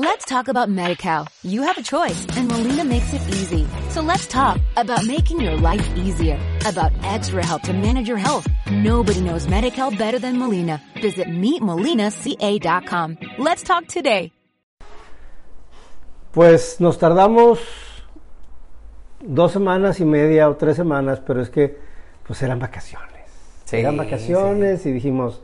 Let's talk about MediCal. You have a choice and Molina makes it easy. So let's talk about making your life easier, about extra help to manage your health. Nobody knows MediCal better than Molina. Visit meetmolinaca.com. Let's talk today. Pues nos tardamos dos semanas y media o tres semanas, pero es que pues eran vacaciones. Sí, eran vacaciones y dijimos,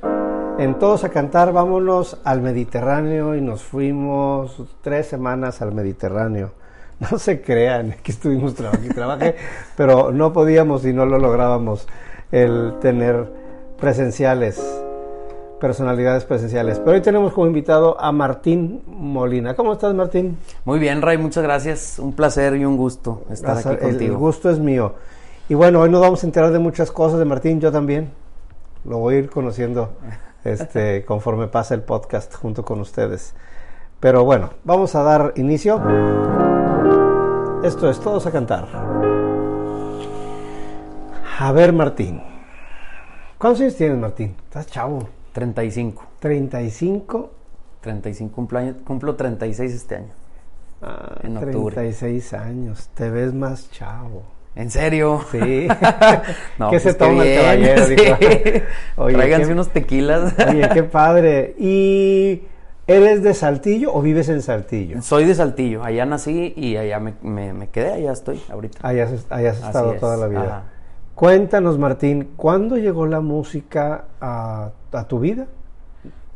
en todos a cantar, vámonos al Mediterráneo y nos fuimos tres semanas al Mediterráneo. No se crean que estuvimos trabajando y trabajé, pero no podíamos y no lo lográbamos el tener presenciales, personalidades presenciales. Pero hoy tenemos como invitado a Martín Molina. ¿Cómo estás, Martín? Muy bien, Ray, muchas gracias. Un placer y un gusto estar aquí El- El contigo. gusto es mío. Y bueno, hoy nos vamos a enterar de muchas cosas de Martín, yo también. Lo voy a ir conociendo este, conforme pasa el podcast junto con ustedes. Pero bueno, vamos a dar inicio. Esto es Todos a Cantar. A ver, Martín. ¿Cuántos años tienes, Martín? Estás chavo. 35. 35. 35 cumpleaños, cumplo 36 este año. ah, En octubre. 36 años. Te ves más chavo. ¿En serio? Sí. No, ¿Qué pues se toma el caballero? sí. Dijo. Oye, Tráiganse qué- unos tequilas. Oye, qué padre. ¿Y eres de Saltillo o vives en Saltillo? Soy de Saltillo, allá nací y allá me, me- me quedé, allá estoy ahorita. Allá has, allá has Así estado es, toda la vida. ajá. Cuéntanos, Martín, ¿cuándo llegó la música a, a tu vida?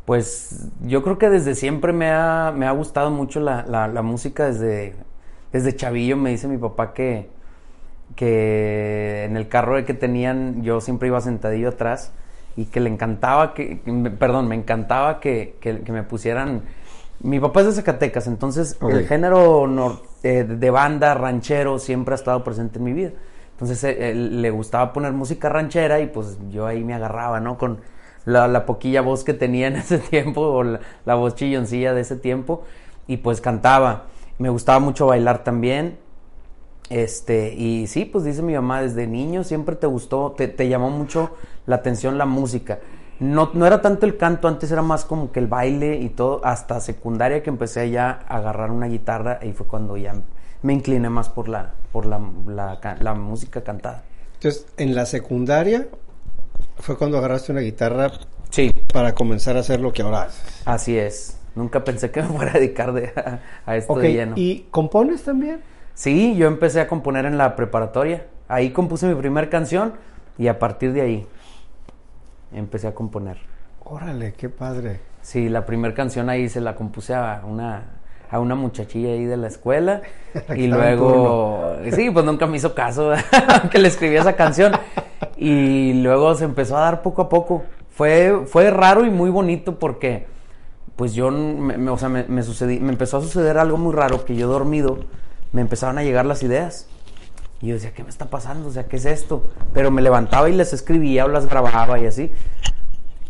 Pues yo creo que desde siempre me ha, me ha gustado mucho la, la- la música, desde, desde chavillo me dice mi papá que, que en el carro que tenían yo siempre iba sentadillo atrás y que le encantaba que, perdón, me encantaba que, que- que me pusieran... Mi papá es de Zacatecas, entonces el género nor- eh, de banda, ranchero, siempre ha estado presente en mi vida. Entonces eh, él le gustaba poner música ranchera y pues yo ahí me agarraba, ¿no? Con la, la poquilla voz que tenía en ese tiempo o la, la voz chilloncilla de ese tiempo y pues cantaba. Me gustaba mucho bailar también. Este, y sí, pues dice mi mamá, desde niño siempre te gustó, te, te llamó mucho la atención la música. No, no era tanto el canto, antes era más como que el baile y todo, hasta secundaria que empecé ya a agarrar una guitarra y fue cuando ya me incliné más por la, por la, la, ca- la música cantada. Entonces, en la secundaria fue cuando agarraste una guitarra Sí, para comenzar a hacer lo que ahora haces. así es. Nunca pensé que me fuera a dedicar de, a, a esto de lleno. ¿y compones también? Sí, yo empecé a componer en la preparatoria. Ahí compuse mi primera canción y a partir de ahí empecé a componer. Órale, qué padre. Sí, la primera canción ahí se la compuse a una, a una muchachilla ahí de la escuela. Y luego, sí, pues nunca me hizo caso que le escribí esa canción. Y luego se empezó a dar poco a poco. Fue, fue raro y muy bonito porque, pues yo, me, me- o sea, me, me sucedí- me empezó a suceder algo muy raro que yo dormido, me empezaron a llegar las ideas. Y yo decía, ¿qué me está pasando? O sea, ¿qué es esto? Pero me levantaba y les escribía o las grababa y así.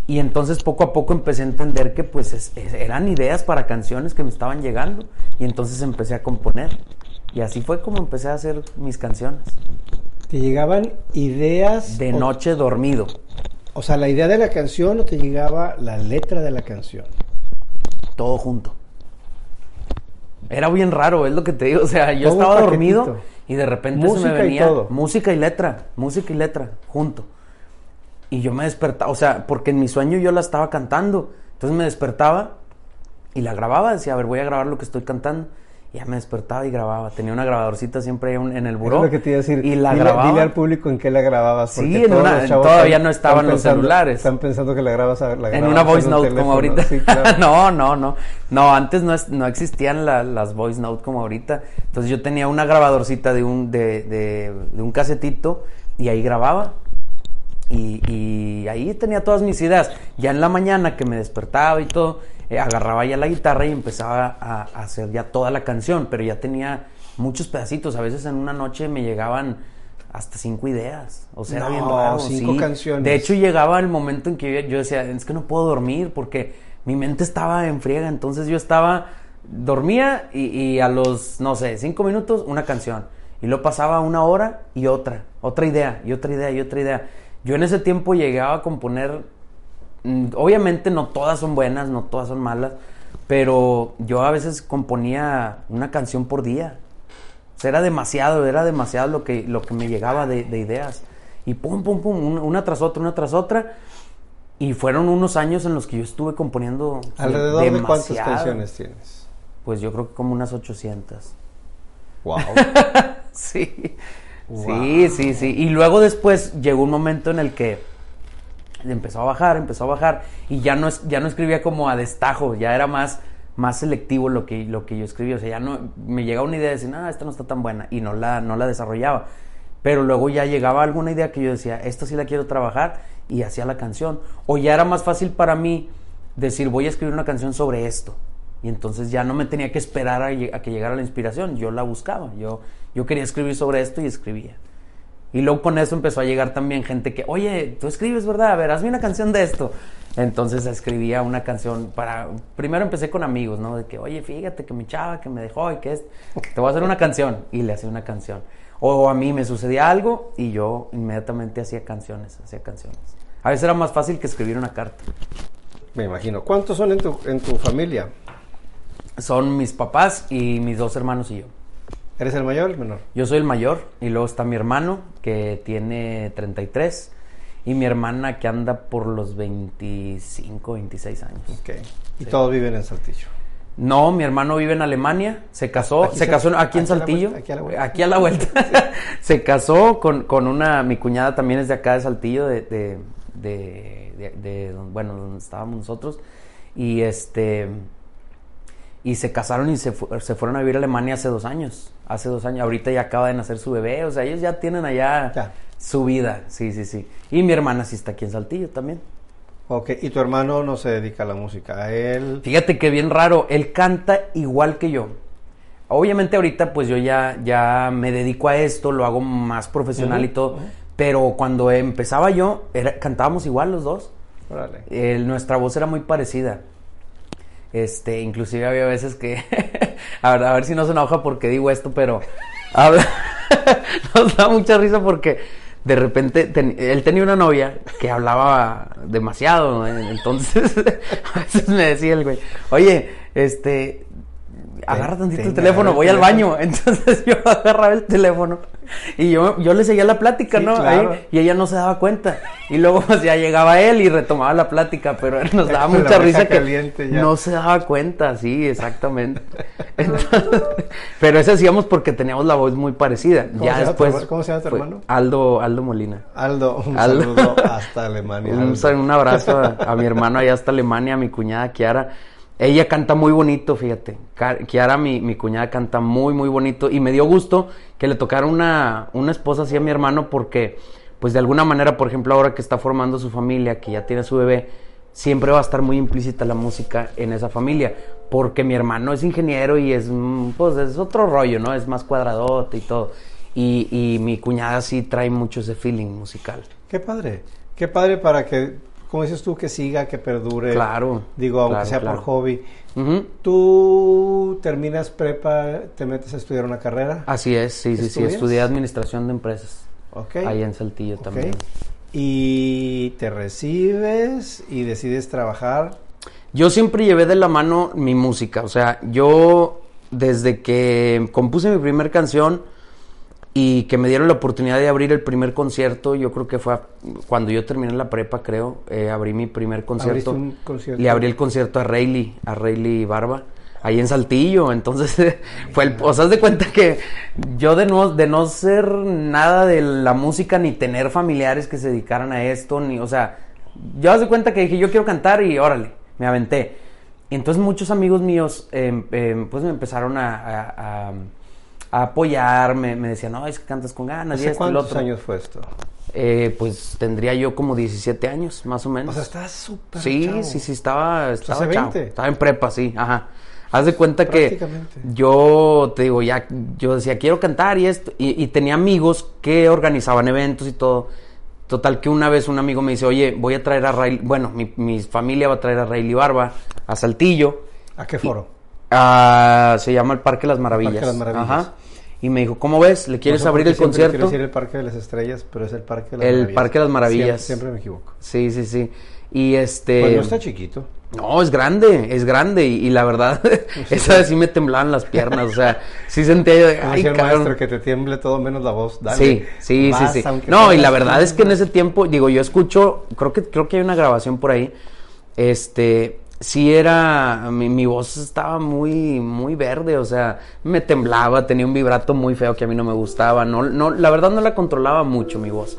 Y entonces poco a poco empecé a entender que pues es- es- eran ideas para canciones que me estaban llegando. Y entonces empecé a componer. Y así fue como empecé a hacer mis canciones. ¿Te llegaban ideas? De o- noche dormido. O sea, la idea de la canción o te llegaba la letra de la canción. Todo junto. Era bien raro, es lo que te digo. O sea, yo Todo estaba dormido y de repente se me y venía todo. música y letra, música y letra, junto. Y yo me despertaba, o sea, porque en mi sueño yo la estaba cantando. Entonces me despertaba y la grababa, decía, a ver, voy a grabar lo que estoy cantando. Ya me despertaba y grababa. Tenía una grabadorcita siempre en el buró. Es lo que te iba a decir. Y la dile, grababa. dile al público en qué la grababas. Sí, porque en todos una- los chavos todavía no estaban los pensando- celulares. Están pensando que la grabas a, la En grababas una voice note como ahorita. Sí, claro. no, no, no. No, antes no, es- no existían la- las voice note como ahorita. Entonces yo tenía una grabadorcita de un, de, de- de un casetito y ahí grababa. Y, y ahí tenía todas mis ideas. Ya en la mañana que me despertaba y todo, eh, agarraba ya la guitarra y empezaba a, a hacer ya toda la canción. Pero ya tenía muchos pedacitos. A veces en una noche me llegaban hasta cinco ideas. O sea, era bien raro. cinco sí. canciones. De hecho, llegaba el momento en que yo, yo decía, es que no puedo dormir porque mi mente estaba en friega. Entonces yo estaba, dormía y, y a los, no sé, cinco minutos, una canción. Y luego pasaba una hora y otra, otra idea, y otra idea, y otra idea. Yo en ese tiempo llegaba a componer, obviamente no todas son buenas, no todas son malas, pero yo a veces componía una canción por día. O sea, era demasiado, era demasiado lo que, lo que me llegaba de, de ideas. Y pum, pum, pum, una, una tras otra, una tras otra. Y fueron unos años en los que yo estuve componiendo. ¿Alrededor de cuántas demasiado. canciones tienes? Pues yo creo que como unas 800. Wow. Sí. Wow. Sí, sí, sí. Y luego después llegó un momento en el que empezó a bajar, empezó a bajar y ya no ya no escribía como a destajo, ya era más más selectivo lo que, lo que yo escribía, o sea, ya no me llegaba una idea de decir, "Ah, esta no está tan buena" y no la no la desarrollaba. Pero luego ya llegaba alguna idea que yo decía, "Esta sí la quiero trabajar" y hacía la canción. O ya era más fácil para mí decir, "Voy a escribir una canción sobre esto." Y entonces ya no me tenía que esperar a, a que llegara la inspiración, yo la buscaba. Yo, yo quería escribir sobre esto y escribía. Y luego con eso empezó a llegar también gente que, oye, tú escribes, ¿verdad? A ver, hazme una canción de esto. Entonces escribía una canción para... Primero empecé con amigos, ¿no? De que, oye, fíjate que mi chava que me dejó y que es... Te voy a hacer una canción. Y le hacía una canción. O a mí me sucedía algo y yo inmediatamente hacía canciones, hacía canciones. A veces era más fácil que escribir una carta. Me imagino. ¿Cuántos son en tu, en tu familia? Son mis papás y mis dos hermanos y yo. ¿Eres el mayor o el menor? Yo soy el mayor y luego está mi hermano que tiene 33 y mi hermana que anda por los 25, 26 años. Ok. Y todos viven en Saltillo. No, mi hermano vive en Alemania, se casó, Aquí se casó aquí en aquí Saltillo, vuelta, aquí a la vuelta. aquí a la vuelta. se casó con, con una, mi cuñada también es de acá de Saltillo, de, de, de, bueno, donde estábamos nosotros, y este, y se casaron y se, fu- se fueron a vivir a Alemania hace dos años, hace dos años, ahorita ya acaba de nacer su bebé, o sea, ellos ya tienen allá Ya. su vida, sí, sí, sí, y mi hermana sí está aquí en Saltillo también. Ok. ¿Y tu hermano no se dedica a la música? Él... Fíjate que bien raro, él canta igual que yo. Obviamente ahorita pues yo ya, ya me dedico a esto, lo hago más profesional y todo, pero cuando empezaba yo, era, cantábamos igual los dos. Nuestra voz era muy parecida. Este, inclusive había veces que, a ver, a ver si no se enoja porque digo esto, pero habla- nos da mucha risa porque de repente ten- él tenía una novia que hablaba demasiado, ¿no? entonces a veces me decía el güey, oye, este, agarra tantito el teléfono, voy al baño, entonces yo agarraba el teléfono y yo, yo le seguía la plática, Sí, ¿no? claro. Ahí, y ella no se daba cuenta. Y luego pues, ya llegaba él y retomaba la plática, pero nos daba mucha risa que ya. no se daba cuenta, sí, exactamente. Entonces, pero eso hacíamos porque teníamos la voz muy parecida. ¿Cómo Ya tu después. cómo se llama tu hermano? Aldo, Aldo Molina. Aldo, un Aldo. saludo hasta Alemania. Un, un abrazo a, a mi hermano allá hasta Alemania, a mi cuñada Kiara. Ella canta muy bonito, fíjate. Kiara, mi, mi cuñada, canta muy, muy bonito. Y me dio gusto que le tocara una, una esposa así a mi hermano porque, pues de alguna manera, por ejemplo, ahora que está formando su familia, que ya tiene su bebé, siempre va a estar muy implícita la música en esa familia. Porque mi hermano es ingeniero y es, mm, pues, es otro rollo, ¿no? Es más cuadradote y todo. Y, y mi cuñada sí trae mucho ese feeling musical. Qué padre. Qué padre para que, como dices tú, que siga, que perdure. Claro, Digo, aunque claro, sea claro. por hobby. ¿Tú terminas prepa, te metes a estudiar una carrera? Así es, sí, sí, sí. Estudié administración de empresas. Ok. Ahí en Saltillo Ok. también. Y te recibes y decides trabajar. Yo siempre llevé de la mano mi música. O sea, yo desde que compuse mi primer canción y que me dieron la oportunidad de abrir el primer concierto, yo creo que fue a- cuando yo terminé la prepa, creo, eh, abrí mi primer concierto. un concierto? Le abrí el concierto a Rayleigh, a Rayleigh Barba, ahí en Saltillo. Entonces, fue el, o sea, de cuenta que yo de no, de no ser nada de la música, ni tener familiares que se dedicaran a esto, ni, o sea, yo haz de cuenta que dije, yo quiero cantar y órale, me aventé. Y entonces muchos amigos míos, em, em, pues me empezaron a, a- a- a apoyar, me, decían, no, es que cantas con ganas y ¿Hace y cuántos otro. años fue esto? Eh, pues tendría yo como 17 años, más o menos. O sea, estás súper Sí, chavo. sí, sí, estaba, estaba hace chavo. 20. Estaba en prepa, sí, ajá. Haz de cuenta que yo, te digo, ya, yo decía, quiero cantar y esto, y, y tenía amigos que organizaban eventos y todo. Total que una vez un amigo me dice, oye, voy a traer a Ray, bueno, mi, mi familia va a traer a Rayleigh Barba a Saltillo. ¿A qué foro? Ah, se llama el Parque Las Maravillas. Parque Las Maravillas. Ajá. Y me dijo, ¿cómo ves? ¿Le quieres No sé por abrir el concierto? Quiero decir el Parque de las Estrellas, pero es el Parque de las El Maravillas. Parque de las Maravillas. Siempre, siempre me equivoco. Sí, sí, sí. Y este... Pues no está chiquito. No, es grande, es grande y, y la verdad, esa vez sí me temblaban las piernas, o sea, sí sentía yo de, ay, el cabrón". maestro, que te tiemble todo menos la voz. Dale, Sí, sí, vas, sí, sí. No, y la verdad es que en ese tiempo, digo, yo escucho, creo que creo que hay una grabación por ahí. Este, sí era mi, mi voz estaba muy muy verde, o sea, me temblaba, tenía un vibrato muy feo que a mí no me gustaba, no no la verdad no la controlaba mucho mi voz.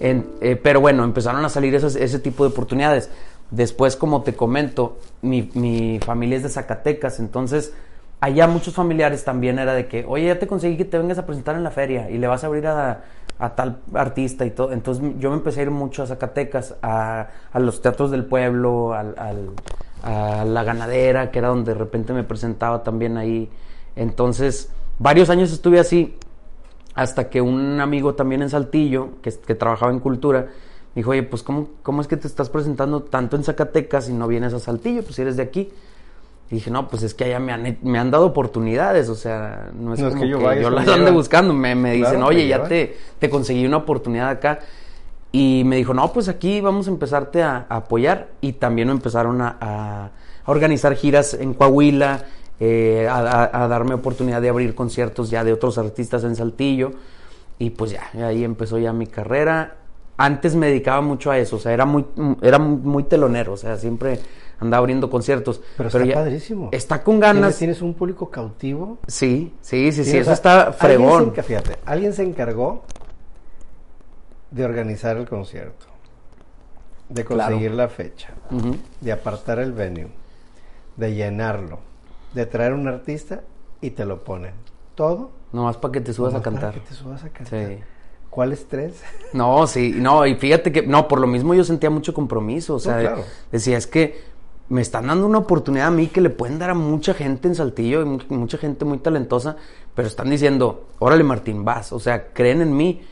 Eh, pero bueno, empezaron a salir esas- ese tipo de oportunidades. Después, como te comento, mi, mi familia es de Zacatecas, entonces allá muchos familiares también era de que, oye, ya te conseguí que te vengas a presentar en la feria y le vas a abrir a, a tal artista y todo. Entonces yo me empecé a ir mucho a Zacatecas, a, a los teatros del pueblo, al- a la ganadera, que era donde de repente me presentaba también ahí. Entonces, varios años estuve así hasta que un amigo también en Saltillo, que, que trabajaba en cultura, me dijo, oye, pues ¿cómo, ¿cómo es que te estás presentando tanto en Zacatecas y no vienes a Saltillo? Pues si eres de aquí. Y dije, no, pues es que allá me han, me han dado oportunidades, o sea, no es No es como que yo que las ande buscando. Me, me dicen, Claro, oye, me ya te, te conseguí una oportunidad acá. Y me dijo, no, pues aquí vamos a empezarte a, a apoyar. Y también empezaron a, a- a organizar giras en Coahuila, eh, a, darme oportunidad de abrir conciertos ya de otros artistas en Saltillo. Y pues ya, ahí empezó ya mi carrera. Antes me dedicaba mucho a eso, o sea, era muy, era muy telonero, o sea, siempre andaba abriendo conciertos. Pero está ya padrísimo. Está con ¿Tienes, ganas. tienes un público cautivo. Sí, sí, sí, sí, eso está alguien se fregón. fíjate, alguien se encargó de organizar el concierto, de Claro. conseguir la fecha, de apartar el venue, de llenarlo, de traer un artista y te lo ponen. Todo. Nomás para que te subas a nomás para cantar. que te subas a cantar. Sí. ¿Cuál estrés? No, sí, no, y fíjate que, no, por lo mismo yo sentía mucho compromiso, o sea, claro. decía, es que me están dando una oportunidad a mí que le pueden dar a mucha gente en Saltillo, y mu- mucha gente muy talentosa, pero están diciendo, órale Martín, vas, o sea, creen en mí.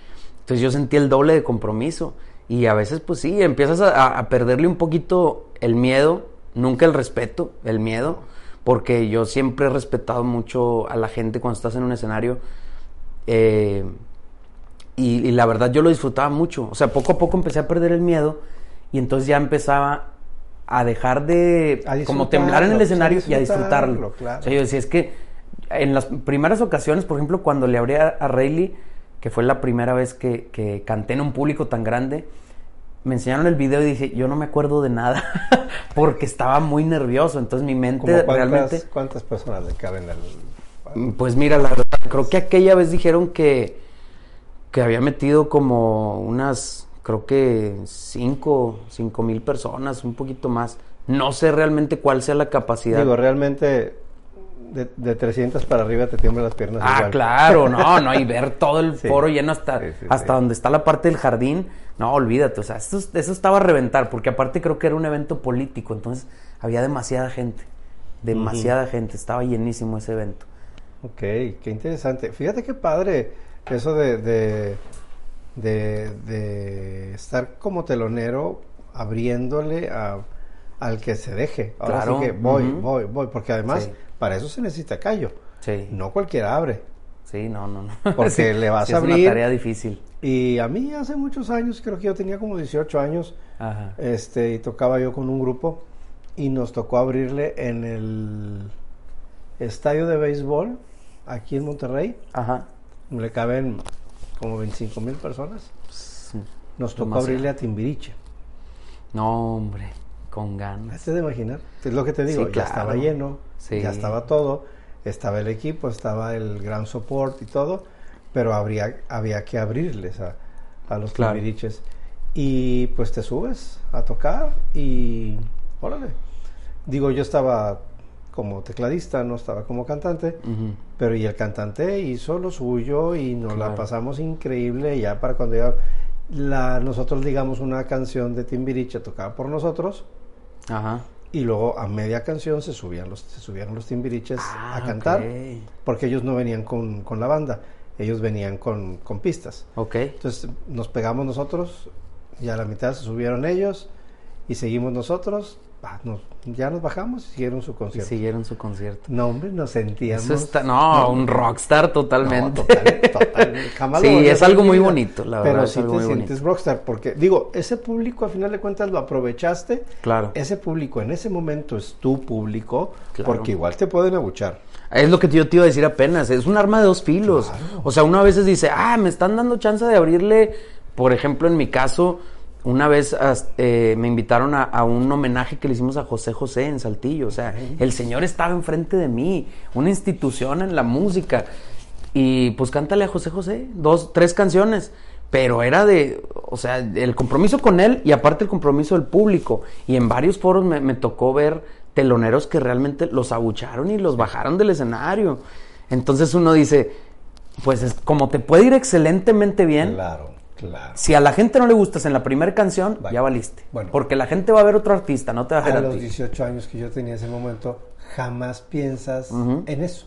Entonces yo sentí el doble de compromiso, y a veces pues sí, empiezas a, perderle un poquito el miedo, nunca el respeto, el miedo, porque yo siempre he respetado mucho a la gente cuando estás en un escenario. Eh, y, y la verdad yo lo disfrutaba mucho. O sea, poco a poco empecé a perder el miedo y entonces ya empezaba a dejar de A como temblar en el escenario y a disfrutarlo, disfrutarlo. claro. O sea, yo decía, es que en las primeras ocasiones, por ejemplo, cuando le abrí a, a Rayleigh, que fue la primera vez que, que canté en un público tan grande, me enseñaron el video y dije, yo no me acuerdo de nada porque estaba muy nervioso. Entonces mi mente ¿Cómo cuántas, realmente... ¿Cuántas personas le caben al... Pues mira, la verdad, creo que aquella vez dijeron que, que había metido como unas, creo que cinco, cinco mil personas, un poquito más. No sé realmente cuál sea la capacidad. Digo, realmente de, de 300 para arriba te tiemblan las piernas ah, igual. claro, no, no, y ver todo el Sí. foro lleno hasta, Sí, sí, hasta donde está la parte del jardín. No, olvídate, o sea, eso, eso estaba a reventar, porque aparte creo que era un evento político, entonces había demasiada gente, demasiada gente, estaba llenísimo ese evento. Ok, qué interesante. Fíjate qué padre eso de, de, de, de estar como telonero abriéndole a, al que se deje. Ahora Claro, sí que voy, voy, voy, porque además Sí. Para eso se necesita callo. Sí. No cualquiera abre. Sí, no, no, no. Porque Sí, le vas sí a Es abrir. una tarea difícil. Y a mí hace muchos años, creo que yo tenía como 18 años, Ajá. este, y tocaba yo con un grupo y nos tocó abrirle en el estadio de béisbol aquí en Monterrey. Ajá. Le caben como 25 mil personas. Nos tocó Demasiado. abrirle a Timbiriche. No, hombre, con ganas. ¿Te de imaginar? Es lo que te digo, Sí, ya claro. estaba lleno, Sí. ya estaba todo, estaba el equipo, estaba el gran support y todo, pero habría, había que abrirles a, a los Claro. Timbiriches. Y pues te subes a tocar y órale. Digo, yo estaba como tecladista, no estaba como cantante, pero y el cantante hizo lo suyo y nos la pasamos increíble ya para cuando ya la, nosotros digamos una canción de Timbiriche tocada por nosotros Ajá. Y luego a media canción se subían los, se subían los Timbiriches Ah, a cantar ok. porque ellos no venían con, con la banda, ellos venían con, con pistas. Entonces nos pegamos nosotros y a la mitad se subieron ellos y seguimos nosotros ah, nos- ya nos bajamos y siguieron su Y concierto. siguieron su concierto. No, hombre, nos sentíamos. Eso está, no, un rockstar No, totalmente. total, total, jamás Sí, es algo muy vida, bonito, la Pero verdad, es sí te sientes rockstar, porque, digo, ese público, a final de cuentas, lo aprovechaste. Claro. Ese público en ese momento es tu público, Claro. porque igual te pueden abuchar. Es lo que yo te iba a decir apenas, es un arma de dos filos. Claro. O sea, uno a veces dice, ah, me están dando chance de abrirle, por ejemplo, en mi caso, una vez eh, me invitaron a, a un homenaje que le hicimos a José José en Saltillo. O sea, el señor estaba enfrente de mí, una institución en la música. Y pues cántale a José José, dos, tres canciones. Pero era de, o sea, el compromiso con él y aparte el compromiso del público. Y en varios foros me, me tocó ver teloneros que realmente los abucharon y los bajaron del escenario. Entonces uno dice, pues es, como te puede ir excelentemente bien, Claro, claro. si a la gente no le gustas en la primera canción, Vale. ya valiste. Bueno. Porque la gente va a ver otro artista, no te va a ver A a, los ti. 18 años que yo tenía en ese momento, jamás piensas en eso.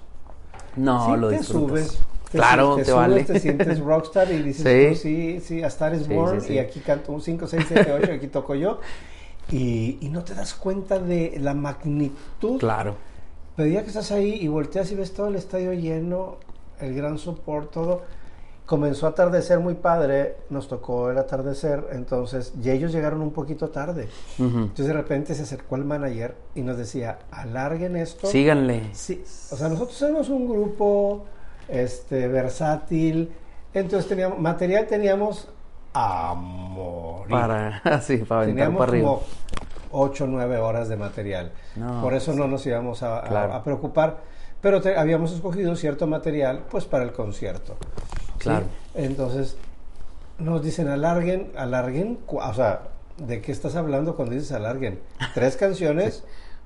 No, Sí, lo te disfrutas. subes. te claro, su- te, te subes, vale. Te sientes rockstar y dices, Sí. tú, sí, sí, a Star is Sí, Born y aquí canto un 5, 6, 7, 8, aquí toco yo. Y, y no te das cuenta de la magnitud. Claro. Pero ya que estás ahí y volteas y ves todo el estadio lleno, el gran support, todo, comenzó a atardecer muy padre, nos tocó el atardecer, entonces, y ellos llegaron un poquito tarde. Ujú. Entonces de repente se acercó el manager y nos decía, alarguen esto. Síganle. Sí, o sea, nosotros somos un grupo este, versátil, entonces teníamos, material teníamos a morir. Para, así, para teníamos para arriba. como 8 o 9 horas de material. No, Por eso no nos íbamos a, a- Claro. a preocupar, pero te- habíamos escogido cierto material pues para el concierto. ¿Sí? Entonces nos dicen alarguen, alarguen, o sea, ¿de qué estás hablando cuando dices alarguen? ¿Tres canciones?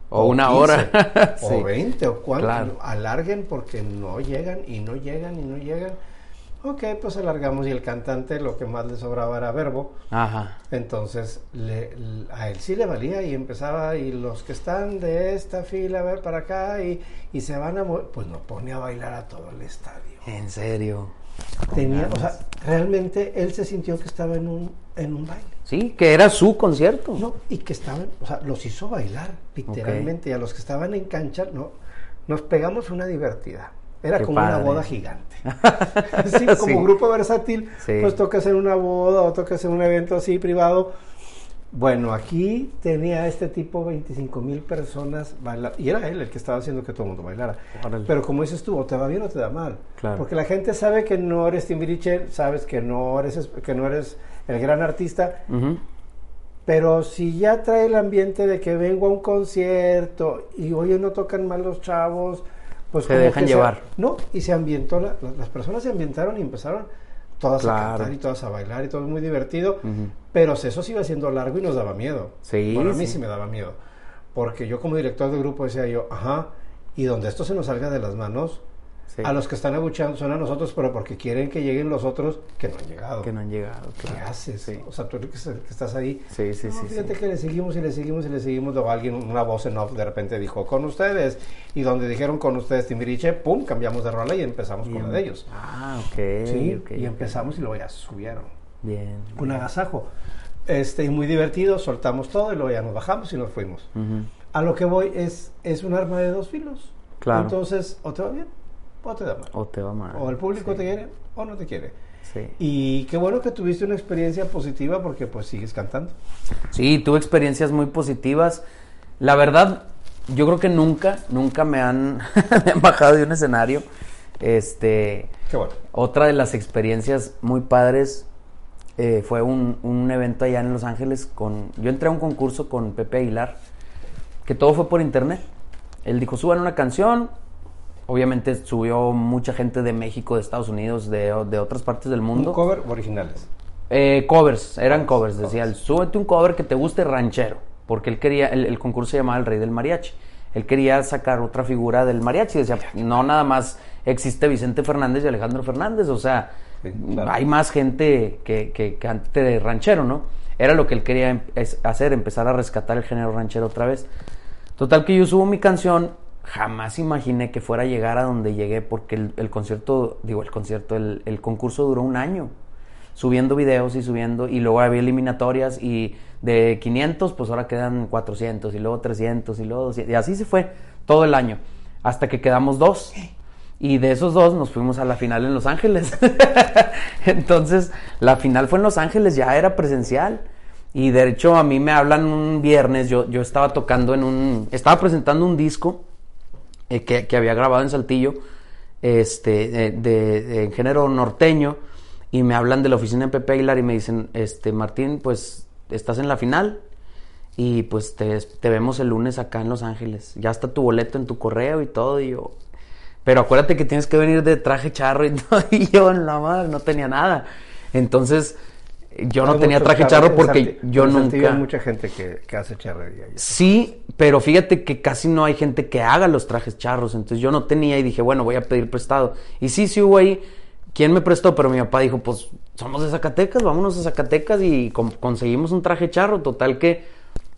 O una hora. Sí. O 20 o cuánto. Claro. Alarguen porque no llegan y no llegan y no llegan. Ok, pues alargamos y el cantante lo que más le sobraba era verbo. Ajá. Entonces le- a él sí le valía y empezaba y los que están de esta fila a ver para acá y, y se van a mover, pues nos pone a bailar a todo el estadio. En serio. Tenía, o sea, realmente él se sintió que estaba en un, en un baile. Sí, que era su concierto. No, y que estaban, o sea, los hizo bailar, literalmente, y a los que estaban en cancha, no, nos pegamos una divertida. Era Qué como una boda gigante. sí, como Sí. grupo versátil, Sí. pues toca hacer una boda o toca hacer un evento así privado. Bueno, aquí tenía este tipo 25 mil personas bailar, y era él el que estaba haciendo que todo el mundo bailara. Órale. Pero como dices tú, o te va bien o te da mal. Claro. Porque la gente sabe que no eres Timbiriche, sabes que no eres, que no eres el gran artista, pero si ya trae el ambiente de que vengo a un concierto y oye no tocan mal los chavos, pues Se dejan llevar. no, y se ambientó, la- las personas se ambientaron y empezaron todas a cantar y todas a bailar y todo muy divertido, pero eso se iba haciendo largo y nos daba miedo. Sí, Bueno, a mí sí. sí. me daba miedo, porque yo como director de grupo decía yo, ajá, y donde esto se nos salga de las manos, Sí. a los que están abucheando son a nosotros, pero porque quieren que lleguen los otros que no han llegado. Que no han llegado. ¿Qué claro. haces? Sí. O sea, tú que, estás ahí. Sí, sí, No, sí, Fíjate sí. que le seguimos y le seguimos y le seguimos. Luego alguien, una voz en off, de repente dijo con ustedes. Y donde dijeron con ustedes Timbiriche, pum, cambiamos de rola y empezamos con la de ellos. Ah, ok. Sí, ok, y empezamos y luego ya subieron. Bien. Un agasajo. Este, y muy divertido, soltamos todo y luego ya nos bajamos y nos fuimos. Ujú. A lo que voy es, es un arma de dos filos. Claro. Entonces, o te va bien o te da mal. O te va mal. O el público Sí, te quiere o no te quiere. Sí. Y qué bueno que tuviste una experiencia positiva porque pues sigues cantando. Sí, tuve experiencias muy positivas. La verdad, yo creo que nunca, nunca me han, me han bajado de un escenario. Este, Qué bueno. otra de las experiencias muy padres eh, fue un, un evento allá en Los Ángeles con, yo entré a un concurso con Pepe Aguilar, que todo fue por internet. Él dijo, suban una canción. Obviamente subió mucha gente de México, de Estados Unidos, de, de otras partes del mundo. Un cover originales. Eh, covers, eran covers. Decía, él, súbete un cover que te guste ranchero. Porque él quería, el, el concurso se llamaba El Rey del Mariachi. Él quería sacar otra figura del mariachi. Decía, no nada más existe Vicente Fernández y Alejandro Fernández. O sea, Sí, claro. hay más gente que, que cante ranchero, ¿no? Era lo que él quería em- hacer, empezar a rescatar el género ranchero otra vez. Total que yo subo mi canción, jamás imaginé que fuera a llegar a donde llegué porque el, concierto, digo el concierto, el, el concurso duró un año. Subiendo videos y subiendo, y luego había eliminatorias y de 500, pues ahora quedan 400, y luego 300, y luego 200, y así se fue todo el año, hasta que quedamos dos. Y de esos dos nos fuimos a la final en Los Ángeles. Entonces, la final fue en Los Ángeles, ya era presencial. Y de hecho, a mí me hablan un viernes, yo, yo estaba tocando en un. Estaba presentando un disco eh, que, que, había grabado en Saltillo, este, de, de, en género norteño, y me hablan de la oficina de Pepe Aguilar y me dicen: este, Martín, pues estás en la final. Y pues te, te vemos el lunes acá en Los Ángeles. Ya está tu boleto en tu correo y todo. Y yo, pero acuérdate que tienes que venir de traje charro y todo. Y yo, en la madre, no tenía nada. Entonces, yo no tenía traje charro porque yo nunca. Hay mucha gente que, que hace charrería. Sí, pero fíjate que casi no hay gente que haga los trajes charros. Entonces, yo no tenía y dije, bueno, voy a pedir prestado. Y sí, sí hubo ahí. ¿Quién me prestó? Pero mi papá dijo, pues somos de Zacatecas, vámonos a Zacatecas y conseguimos un traje charro. Total que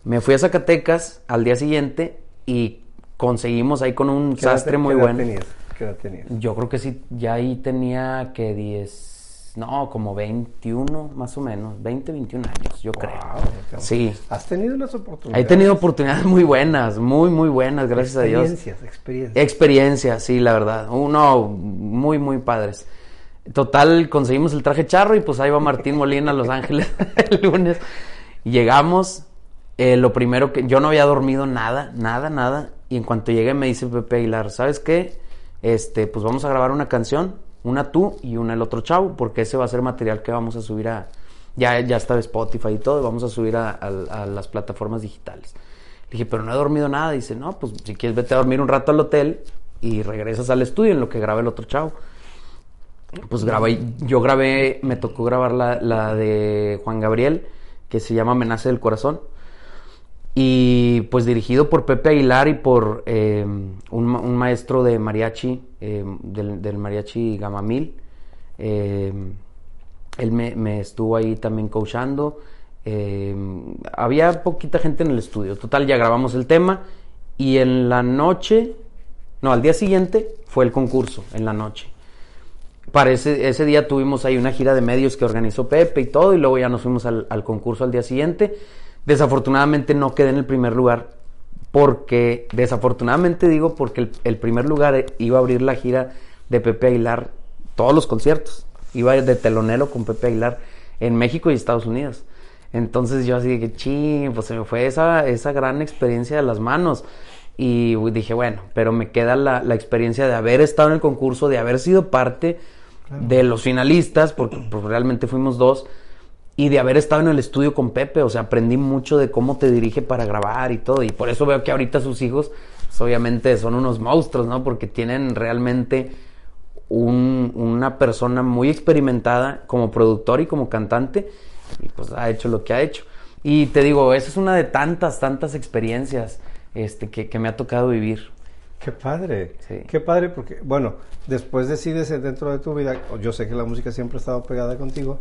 me fui a Zacatecas al día siguiente y conseguimos ahí con un sastre muy bueno. Tenías? ¿Qué edad tenías? Yo creo que sí, ya ahí tenía que 10, no, como 21 más o menos, 20, 21 años, yo creo. Sí. ¿Has tenido unas oportunidades? He tenido oportunidades muy buenas, muy, muy buenas, gracias a Dios. Experiencias, experiencias. Experiencias, sí, la verdad. Uno, muy, muy padres. Total, conseguimos el traje charro y pues ahí va Martín Molina a Los Ángeles el lunes. Llegamos, eh, lo primero que yo no había dormido nada, nada, nada. Y en cuanto llegué me dice Pepe Aguilar, ¿sabes qué? Este, pues vamos a grabar una canción, una tú y una el otro chavo, porque ese va a ser material que vamos a subir a, ya, ya está Spotify y todo, vamos a subir a, las plataformas digitales. Le dije, pero no he dormido nada. Dice, no, pues si quieres vete a dormir un rato al hotel y regresas al estudio en lo que graba el otro chavo. Pues grabé, yo grabé, me tocó grabar la, la de Juan Gabriel, que se llama Amenaza del Corazón y pues dirigido por Pepe Aguilar y por eh, un, maestro de mariachi, eh, del, mariachi Gamamil. Eh, él me, estuvo ahí también coachando. había poquita gente en el estudio. Total, ya grabamos el tema. Y en la noche, no, al día siguiente fue el concurso, en la noche. Para ese, día tuvimos ahí una gira de medios que organizó Pepe y todo. Y luego ya nos fuimos al concurso al día siguiente. Desafortunadamente no quedé en el primer lugar porque, desafortunadamente digo, porque el, primer lugar iba a abrir la gira de Pepe Aguilar, todos los conciertos. Iba de telonero con Pepe Aguilar en México y Estados Unidos. Entonces yo así de que, ching, pues se me fue esa, esa gran experiencia de las manos. Y dije, bueno, pero me queda la, la experiencia de haber estado en el concurso, de haber sido parte de los finalistas, porque pues, realmente fuimos dos y de haber estado en el estudio con Pepe, o sea, aprendí mucho de cómo te dirige para grabar y todo, y por eso veo que ahorita sus hijos, pues, obviamente son unos monstruos, ¿no? Porque tienen realmente una persona muy experimentada como productor y como cantante, y pues ha hecho lo que ha hecho. Y te digo, esa es una de tantas, tantas experiencias este, que, me ha tocado vivir. Qué padre, qué padre, porque, bueno, después decides dentro de tu vida, yo sé que la música siempre ha estado pegada contigo,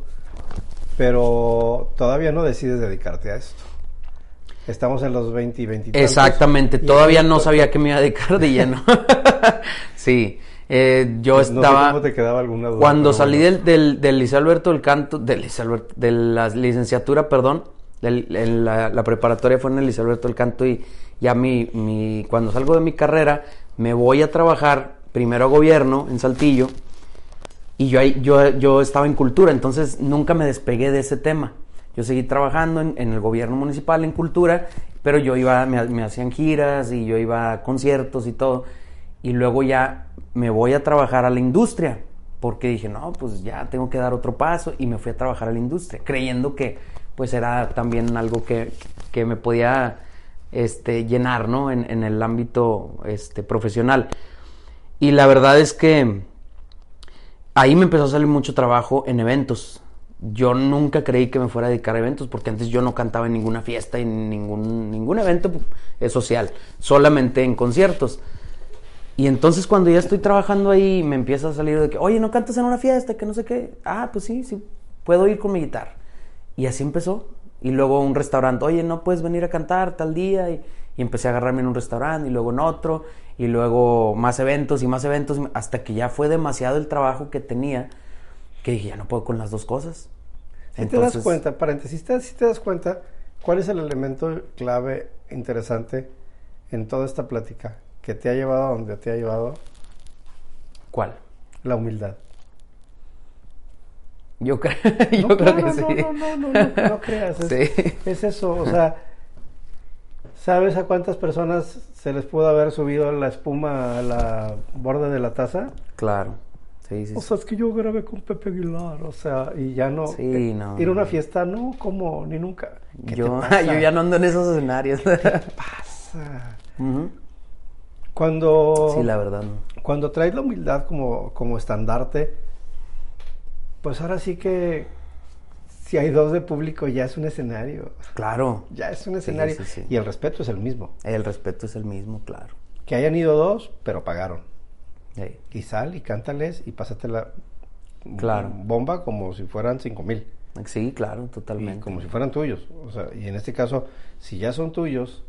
pero todavía no decides dedicarte a esto. Estamos en los 20 y 20 Exactamente, todavía no sabía que me iba a dedicar de lleno. sí, eh, yo estaba... cómo te quedaba alguna duda. Cuando salí del, del, del Liceo Alberto del Canto, del Alberto, de la licenciatura, perdón, del, la, la, preparatoria fue en el Liceo Alberto del Canto y ya mi, mi, cuando salgo de mi carrera me voy a trabajar primero a gobierno en Saltillo y yo, yo, yo estaba en cultura, entonces nunca me despegué de ese tema. Yo seguí trabajando en, el gobierno municipal en cultura, pero yo iba, me, hacían giras y yo iba a conciertos y todo. Y luego ya me voy a trabajar a la industria, porque dije, no, pues ya tengo que dar otro paso y me fui a trabajar a la industria, creyendo que pues era también algo que, que me podía este, llenar, ¿no? En, en el ámbito este, profesional. Y la verdad es que ahí me empezó a salir mucho trabajo en eventos. Yo nunca creí que me fuera a dedicar a eventos porque antes yo no cantaba en ninguna fiesta, en ningún, ningún evento social, solamente en conciertos. Y entonces cuando ya estoy trabajando ahí me empieza a salir de que, oye, ¿no cantas en una fiesta? Que no sé qué. Ah, pues sí, sí, puedo ir con mi guitarra. Y así empezó. Y luego un restaurante, oye, ¿no puedes venir a cantar tal día? Y, y empecé a agarrarme en un restaurante y luego en otro y luego más eventos y más eventos, hasta que ya fue demasiado el trabajo que tenía, que dije, ya no puedo con las dos cosas. Si te das cuenta, paréntesis, si te das cuenta, ¿cuál es el elemento clave interesante en toda esta plática que te ha llevado a donde te ha llevado? ¿Cuál? La humildad. Yo, creo, yo creo que sí. No, no, no, no, no, creas. Es, es eso, o sea, ¿sabes a cuántas personas se les pudo haber subido la espuma a la borda de la taza? Claro. Sí, sí, o sea, es que yo grabé con Pepe Aguilar, o sea, y ya no. Sí, eh, no. Ir a una fiesta, no, como, ni nunca. Yo, yo ya no ando en esos escenarios. ¿Qué te pasa? Cuando. Sí, la verdad. Cuando traes la humildad como, como estandarte, pues ahora sí que si hay dos de público ya es un escenario. Claro. Ya es un escenario. y el respeto es el mismo. El respeto es el mismo, claro. Que hayan ido dos, pero pagaron. Y sal y cántales y pásatela claro. bomba como si fueran cinco mil. Sí, claro, totalmente. como si fueran tuyos. O sea, y en este caso, si ya son tuyos.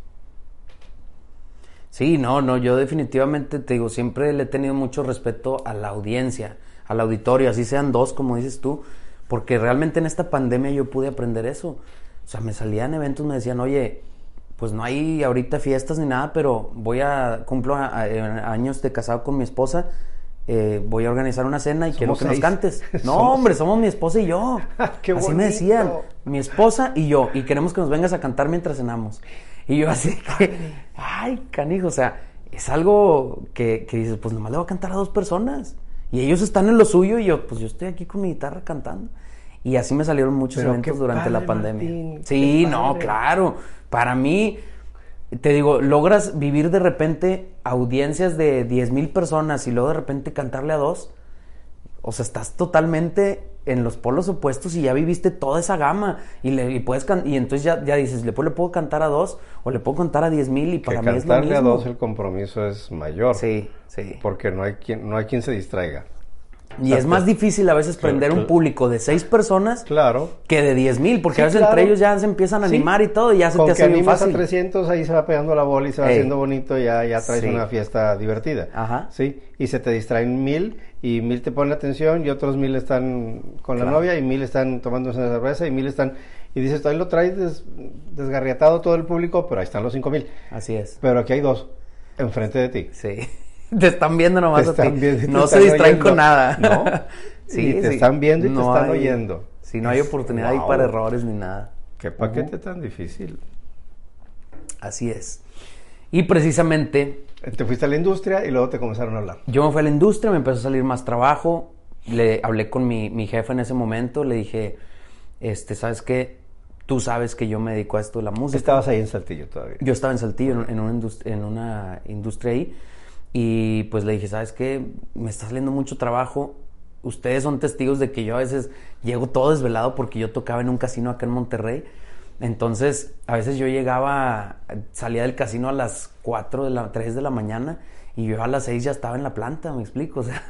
Sí, no, no, yo definitivamente te digo, siempre le he tenido mucho respeto a la audiencia, al auditorio, así sean dos, como dices tú, porque realmente en esta pandemia yo pude aprender eso. O sea, me salían eventos, me decían, oye, pues no hay ahorita fiestas ni nada, pero voy a, cumplo años de casado con mi esposa, eh, voy a organizar una cena y quiero que nos cantes. No, hombre, somos mi esposa y yo. así me decían, mi esposa y yo, y queremos que nos vengas a cantar mientras cenamos. Y yo así que, ay, canijo, o sea, es algo que, que dices, pues nomás le voy a cantar a dos personas. Y ellos están en lo suyo y yo, pues yo estoy aquí con mi guitarra cantando. Y así me salieron muchos eventos durante la pandemia. sí, no, claro. Para mí, te digo, logras vivir de repente audiencias de 10 mil personas y luego de repente cantarle a dos. O sea, estás totalmente en los polos opuestos y ya viviste toda esa gama y le puedes y entonces ya, ya dices, ¿le, le puedo cantar a dos o le puedo cantar a 10 mil y para mí es lo mismo. Cantarle a dos el compromiso es mayor. Sí, sí. Porque no hay quien, no hay quien se distraiga. Y es más difícil a veces prender un público de seis personas claro. que de diez mil, porque a veces entre ellos ya se empiezan a animar y todo y ya se te hace bien fácil. a 300 ahí se va pegando la bola y se va haciendo bonito y ya, ya traes una fiesta divertida. Ajá. Sí, y se te distraen mil y mil te ponen atención y otros mil están con la novia y mil están tomándose una cerveza y mil están... Y dices, ahí lo traes desgarriatado todo el público, pero ahí están los cinco mil. Así es. Pero aquí hay dos enfrente de ti. Sí. Te están viendo nomás a ti. no se distraen con nada. No. sí, te están viendo y te están oyendo. Si no hay oportunidad ahí para errores ni nada. Qué paquete tan difícil. Así es. Y precisamente. Te fuiste a la industria y luego te comenzaron a hablar. Yo me fui a la industria, me empezó a salir más trabajo. Le hablé con mi, mi jefe en ese momento, le dije, este, ¿sabes qué? Tú sabes que yo me dedico a esto de la música. Estabas ahí en Saltillo todavía. Yo estaba en Saltillo, en, una, en una industria ahí. Y pues le dije, ¿sabes qué? Me está saliendo mucho trabajo. Ustedes son testigos de que yo a veces llego todo desvelado porque yo tocaba en un casino acá en Monterrey. Entonces, a veces yo llegaba, salía del casino a las 4 de la 3 de la mañana y yo a las 6 ya estaba en la planta, me explico. O sea,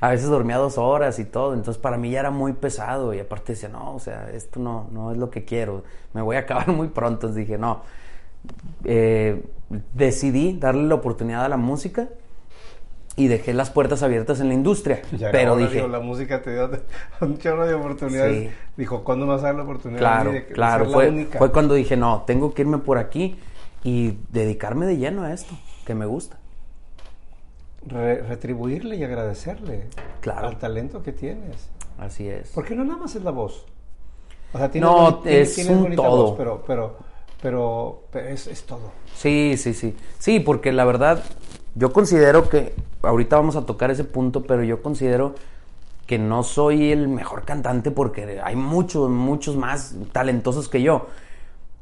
a veces dormía dos horas y todo. Entonces, para mí ya era muy pesado. Y aparte decía, no, o sea, esto no, no es lo que quiero. Me voy a acabar muy pronto. Dije, no, eh, decidí darle la oportunidad a la música y dejé las puertas abiertas en la industria. pero dije... la música te dio un chorro de oportunidades. Dijo, ¿cuándo vas a dar la oportunidad? Claro, claro. fue, fue cuando dije, no, tengo que irme por aquí y dedicarme de lleno a esto, que me gusta. retribuirle y agradecerle claro. al talento que tienes. Así es. Porque no nada más es la voz. O sea, no, es un todo. pero, pero pero, es, todo. Sí, sí, sí. Sí, porque la verdad, yo considero que, ahorita vamos a tocar ese punto, pero yo considero que no soy el mejor cantante porque hay muchos, muchos más talentosos que yo.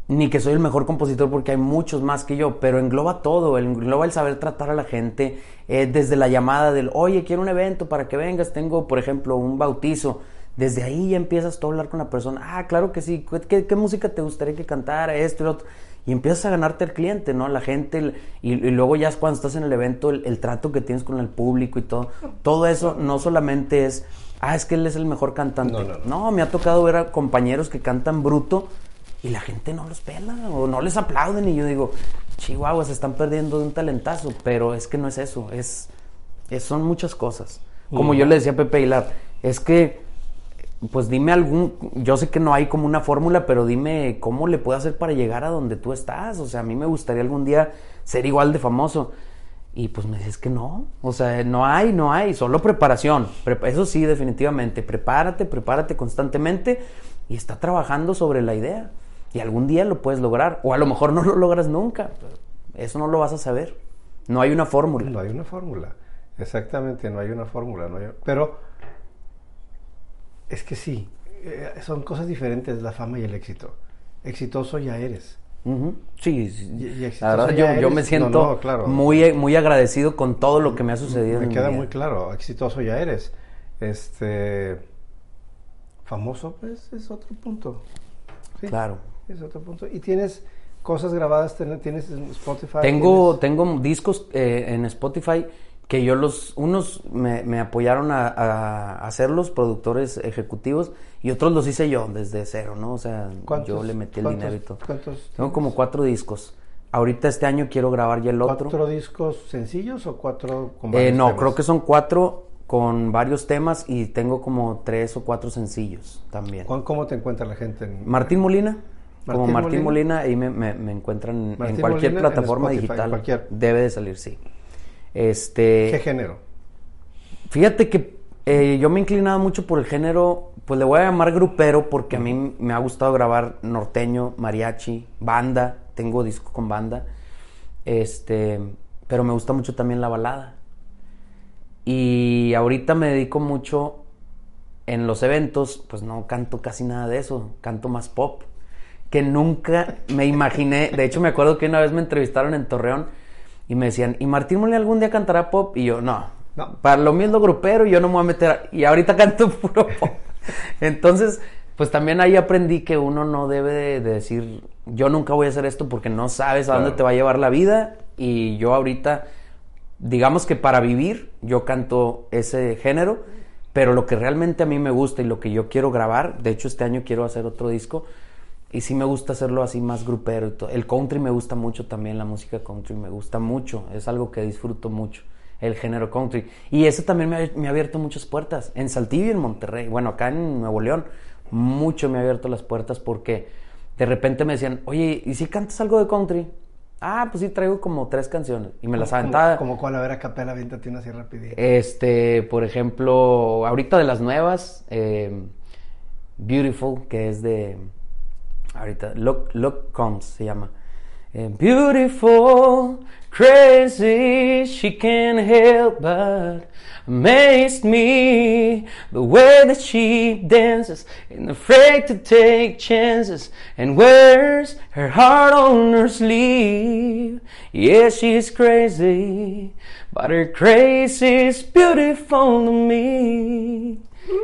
Ni que soy el mejor compositor porque hay muchos más que yo, pero engloba todo, engloba el saber tratar a la gente, eh, desde la llamada del, oye, quiero un evento para que vengas, tengo, por ejemplo, un bautizo desde ahí ya empiezas tú a hablar con la persona. Ah, claro que sí. ¿Qué, música te gustaría que cantara? Esto y lo otro. Y empiezas a ganarte al cliente, ¿no? La gente. y, luego ya es cuando estás en el evento, el, trato que tienes con el público y todo. Todo eso no solamente es. Ah, es que él es el mejor cantante. No, no, no. me ha tocado ver a compañeros que cantan bruto y la gente no los pela o no les aplauden. Y yo digo, chihuahua, se están perdiendo de un talentazo. Pero es que no es eso. Es, son muchas cosas. Como yo le decía a Pepe Hilar, es que pues dime algún, yo sé que no hay como una fórmula, pero dime cómo le puedo hacer para llegar a donde tú estás. O sea, a mí me gustaría algún día ser igual de famoso. Y pues me dices que no, o sea, no hay, no hay, solo preparación. Eso sí, definitivamente, prepárate, prepárate constantemente y está trabajando sobre la idea. Y algún día lo puedes lograr, o a lo mejor no lo logras nunca. Eso no lo vas a saber. No hay una fórmula. No hay una fórmula, exactamente, no hay una fórmula. No pero es que sí, eh, son cosas diferentes la fama y el éxito. Exitoso ya eres. Sí, la verdad yo, me siento muy, muy agradecido con todo lo que me ha sucedido. Me queda muy claro, exitoso ya eres. Este famoso, pues es otro punto. Claro. Es otro punto. Y tienes cosas grabadas, tienes en Spotify. Tengo, tengo discos eh, en Spotify que yo los, unos me, apoyaron a, a, hacerlos, productores ejecutivos, y otros los hice yo desde cero, ¿no? O sea, yo le metí el dinero y todo. ¿Cuántos? Tengo como cuatro discos. Ahorita este año quiero grabar ya el otro. ¿Cuatro discos sencillos o cuatro con eh, No, creo que son cuatro con varios temas y tengo como tres o cuatro sencillos también. ¿Cómo te encuentra la gente? En... Martín Molina. como Martín Molina, ahí me, me, encuentran en cualquier plataforma digital. Debe de salir, sí. Este, ¿Qué género? Fíjate que eh, yo me he inclinado mucho por el género, pues le voy a llamar grupero porque a mí me ha gustado grabar norteño, mariachi, banda, tengo disco con banda, este, pero me gusta mucho también la balada. Y ahorita me dedico mucho en los eventos, pues no canto casi nada de eso, canto más pop, que nunca me imaginé, de hecho me acuerdo que una vez me entrevistaron en Torreón, y me decían, ¿y Martín Molina algún día cantará pop? Y yo, no. Para lo mismo grupero y yo no me voy a meter. Y ahorita canto puro pop. Entonces, pues también ahí aprendí que uno no debe de, decir, yo nunca voy a hacer esto porque no sabes a dónde te va a llevar la vida. Y yo ahorita, digamos que para vivir, yo canto ese género. Pero lo que realmente a mí me gusta y lo que yo quiero grabar, de hecho este año quiero hacer otro disco, y sí me gusta hacerlo así más grupero. El country me gusta mucho también, la música country me gusta mucho, es algo que disfruto mucho, el género country. Y eso también me ha, abierto muchas puertas, en Saltillo y en Monterrey, bueno, acá en Nuevo León, mucho me ha abierto las puertas porque de repente me decían, oye, ¿y si cantas algo de country? Ah, pues sí, traigo como tres canciones. Y me las aventaba. Como, cuál, a ver, a capela, aviéntate una así rapidito. Este, por ejemplo, ahorita de las nuevas, eh, Beautiful, que es de ahorita, Look, Look Comes se llama. Eh, beautiful, crazy, she can't help but amaze me. The way that she dances, and afraid to take chances, and wears her heart on her sleeve. Yeah, she's crazy, but her crazy is beautiful to me.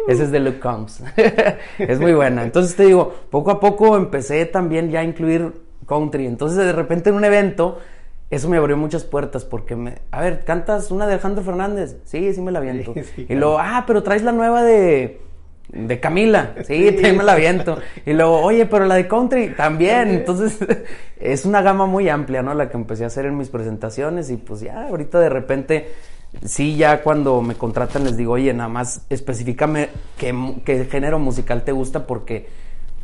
Ese es de Luke Combs. es muy buena. Entonces te digo, poco a poco empecé también ya a incluir country. Entonces de repente en un evento, eso me abrió muchas puertas porque me... A ver, ¿cantas una de Alejandro Fernández? Sí, sí me la viento. y luego, ah, pero traes la nueva de... De Camila, sí, también me la viento. Y luego, oye, pero la de country también. Entonces, es una gama muy amplia, ¿no? La que empecé a hacer en mis presentaciones y pues ya, ahorita de repente sí ya cuando me contratan les digo, oye, nada más especificame qué, género musical te gusta porque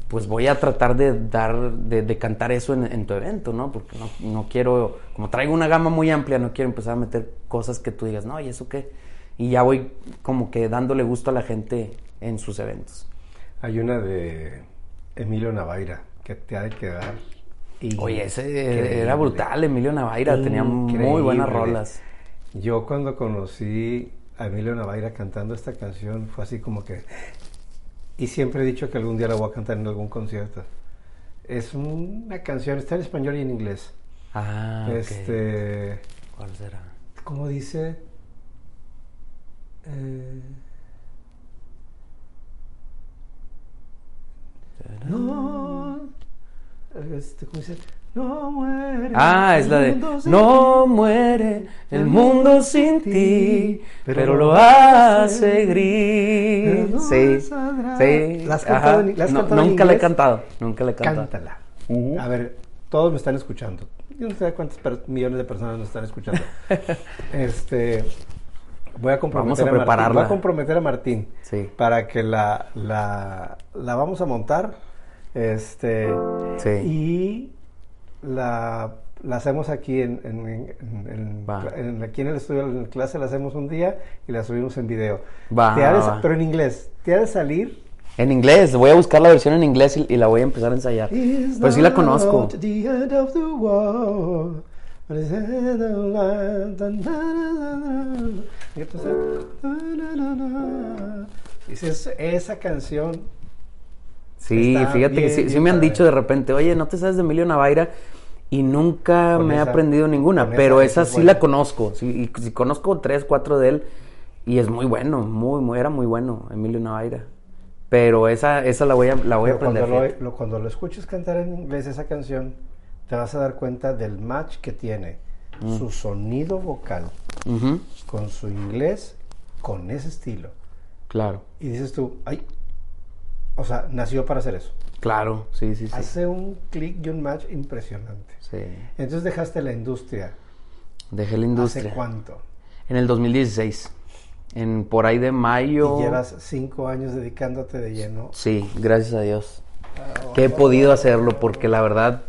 pues voy a tratar de dar, de, cantar eso en, tu evento, ¿no? Porque no, quiero, como traigo una gama muy amplia, no quiero empezar a meter cosas que tú digas, no, ¿y eso qué? Y ya voy como que dándole gusto a la gente en sus eventos. Hay una de Emilio Navaira que te ha de quedar. Oye, ese era brutal, Emilio Navaira, tenía muy buenas rolas. Yo cuando conocí a Emilio Navaira cantando esta canción fue así como que... Y siempre he dicho que algún día la voy a cantar en algún concierto. Es una canción, está en español y en inglés. Ah, este, ¿Cuál será? ¿Cómo dice? Eh, no, este, ¿cómo dice? No muere. Ah, es la de No muere el mundo sin ti, pero, lo hace gris. sí, sí. ¿La has cantado, nunca la he cantado, nunca la he cantado. Cántala. A ver, todos me están escuchando. Yo no sé cuántas millones de personas nos están escuchando. este, Voy a comprometer Vamos a Martín. prepararla. Voy a comprometer a Martín Sí. para que la, la, la vamos a montar. Este Sí. y la, la hacemos aquí en, en- en- en- aquí en el estudio, en clase la hacemos un día y la subimos en video. Va, Te ha de- va. Pero en inglés. Te ha de salir. En inglés, voy a buscar la versión en inglés y, y la voy a empezar a ensayar. Is Pero sí la conozco. entonces. Dices, esa canción Sí, fíjate que sí, me han dicho de repente, oye, ¿no te sabes de Emilio Navaira? Y nunca Con me he esa- aprendido ninguna, pero esa- esa, esa es sí buena. la conozco. Sí, y, sí conozco tres, cuatro de él y es muy bueno, muy, muy, era muy bueno, Emilio Navaira. Pero esa, esa la voy a, la voy a Pero cuando aprender. lo, lo- cuando lo escuches cantar en inglés esa canción, te vas a dar cuenta del match que tiene Mm. su sonido vocal con su inglés, con ese estilo. Claro, Y dices tú, ay, o sea, nació para hacer eso. claro, sí, sí, sí. Hace un clic y un match impresionante. sí. Entonces dejaste la industria. Dejé la industria. ¿Hace cuánto? En el 2016. En por ahí de mayo. Y llevas cinco años dedicándote de lleno. Sí, gracias a Dios. Que he podido hacerlo porque la verdad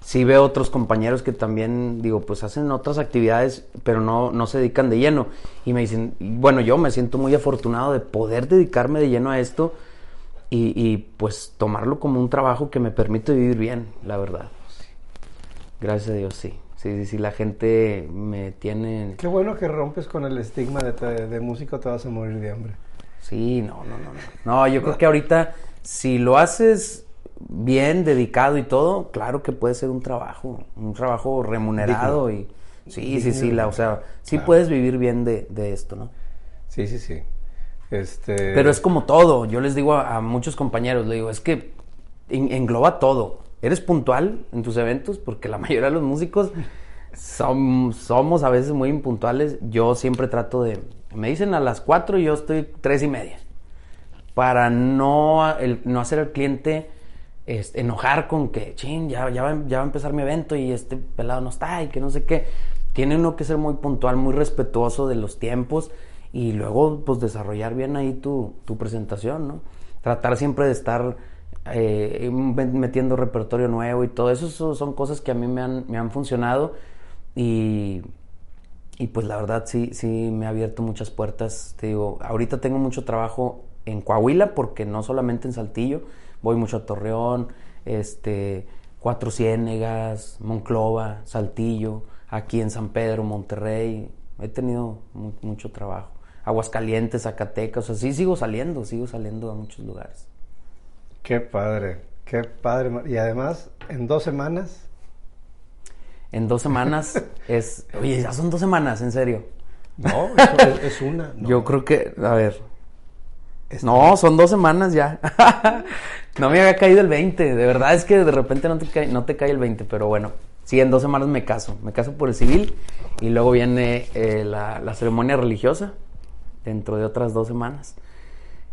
sí veo otros compañeros que también, digo, pues hacen otras actividades, pero no, no se dedican de lleno. Y me dicen, bueno, yo me siento muy afortunado de poder dedicarme de lleno a esto y, y, pues tomarlo como un trabajo que me permite vivir bien, la verdad. Gracias a Dios, sí. Sí, sí, sí, la gente me tiene... Qué bueno que rompes con el estigma de, te- de músico, te vas a morir de hambre. Sí, no, no, no, no. No, yo creo que ahorita, si lo haces bien, dedicado y todo, claro que puede ser un trabajo, un trabajo remunerado y sí, sí, sí, la, o sea, sí Claro. puedes vivir bien de, de esto, ¿no? Sí, sí, sí. Este... Pero es como todo, yo les digo a, muchos compañeros, le digo, es que en- engloba todo. Eres puntual en tus eventos, porque la mayoría de los músicos som- somos a veces muy impuntuales. Yo siempre trato de, me dicen a las 4 y yo estoy tres y media. Para no, no hacer al cliente este, enojar con que, ching, ya, ya, va, ya va a empezar mi evento y este pelado no está y que no sé qué. Tiene uno que ser muy puntual, muy respetuoso de los tiempos y luego pues desarrollar bien ahí tu, tu presentación, ¿no? Tratar siempre de estar eh, metiendo repertorio nuevo y todo eso, eso son cosas que a mí me han, me han funcionado y, y pues la verdad sí, sí me ha abierto muchas puertas. Te digo, ahorita tengo mucho trabajo en Coahuila porque no solamente en Saltillo, voy mucho a Torreón, este, Cuatro Ciénegas, Monclova, Saltillo, aquí en San Pedro, Monterrey. He tenido mu- mucho trabajo. Aguascalientes, Zacatecas, o sea, sí sigo saliendo, sigo saliendo a muchos lugares. Qué padre, qué padre. Y además, en dos semanas, En dos semanas es... Oye, ya son dos semanas, en serio. no, es, una. no. Yo creo que, a ver, No, son dos semanas ya. no me había caído el 20. De verdad es que de repente no te, cae, no te cae el 20, pero bueno. Sí, en dos semanas me caso. Me caso por el civil y luego viene eh, la, la ceremonia religiosa dentro de otras dos semanas.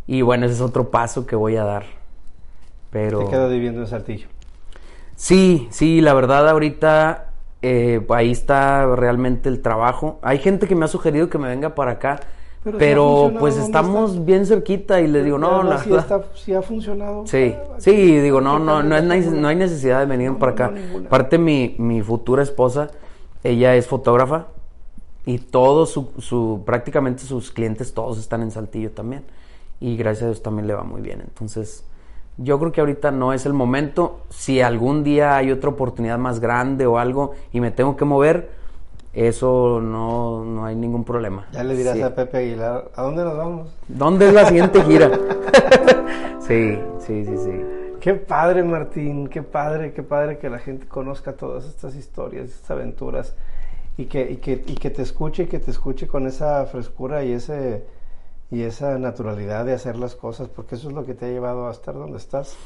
Y bueno, ese es otro paso que voy a dar. Pero... Te quedas viviendo en Saltillo. Sí, sí, la verdad ahorita eh, ahí está realmente el trabajo. Hay gente que me ha sugerido que me venga para acá, Pero pero, pues ¿dónde estamos estás? bien cerquita y les digo, no, la verdad- está- sí ha funcionado. Sí, Ah, sí, digo, no, ¿qué no, no, es no hay necesidad de venir No, para acá. no, mi, mi futura esposa, ella es fotógrafa y todos su, su, prácticamente sus clientes todos están en Saltillo también. Y gracias a Dios también le va muy bien. Entonces, yo creo que ahorita no es el momento. Si algún día hay otra oportunidad más grande o algo y me tengo que mover, eso no, no hay ningún problema. Ya le dirás Sí. a Pepe Aguilar, ¿a dónde nos vamos? ¿Dónde es la siguiente gira? sí, sí, sí, sí. Qué padre, Martín, qué padre, qué padre que la gente conozca todas estas historias, estas aventuras y que, y que, y que te escuche y que te escuche con esa frescura y ese y esa naturalidad de hacer las cosas, porque eso es lo que te ha llevado a estar donde estás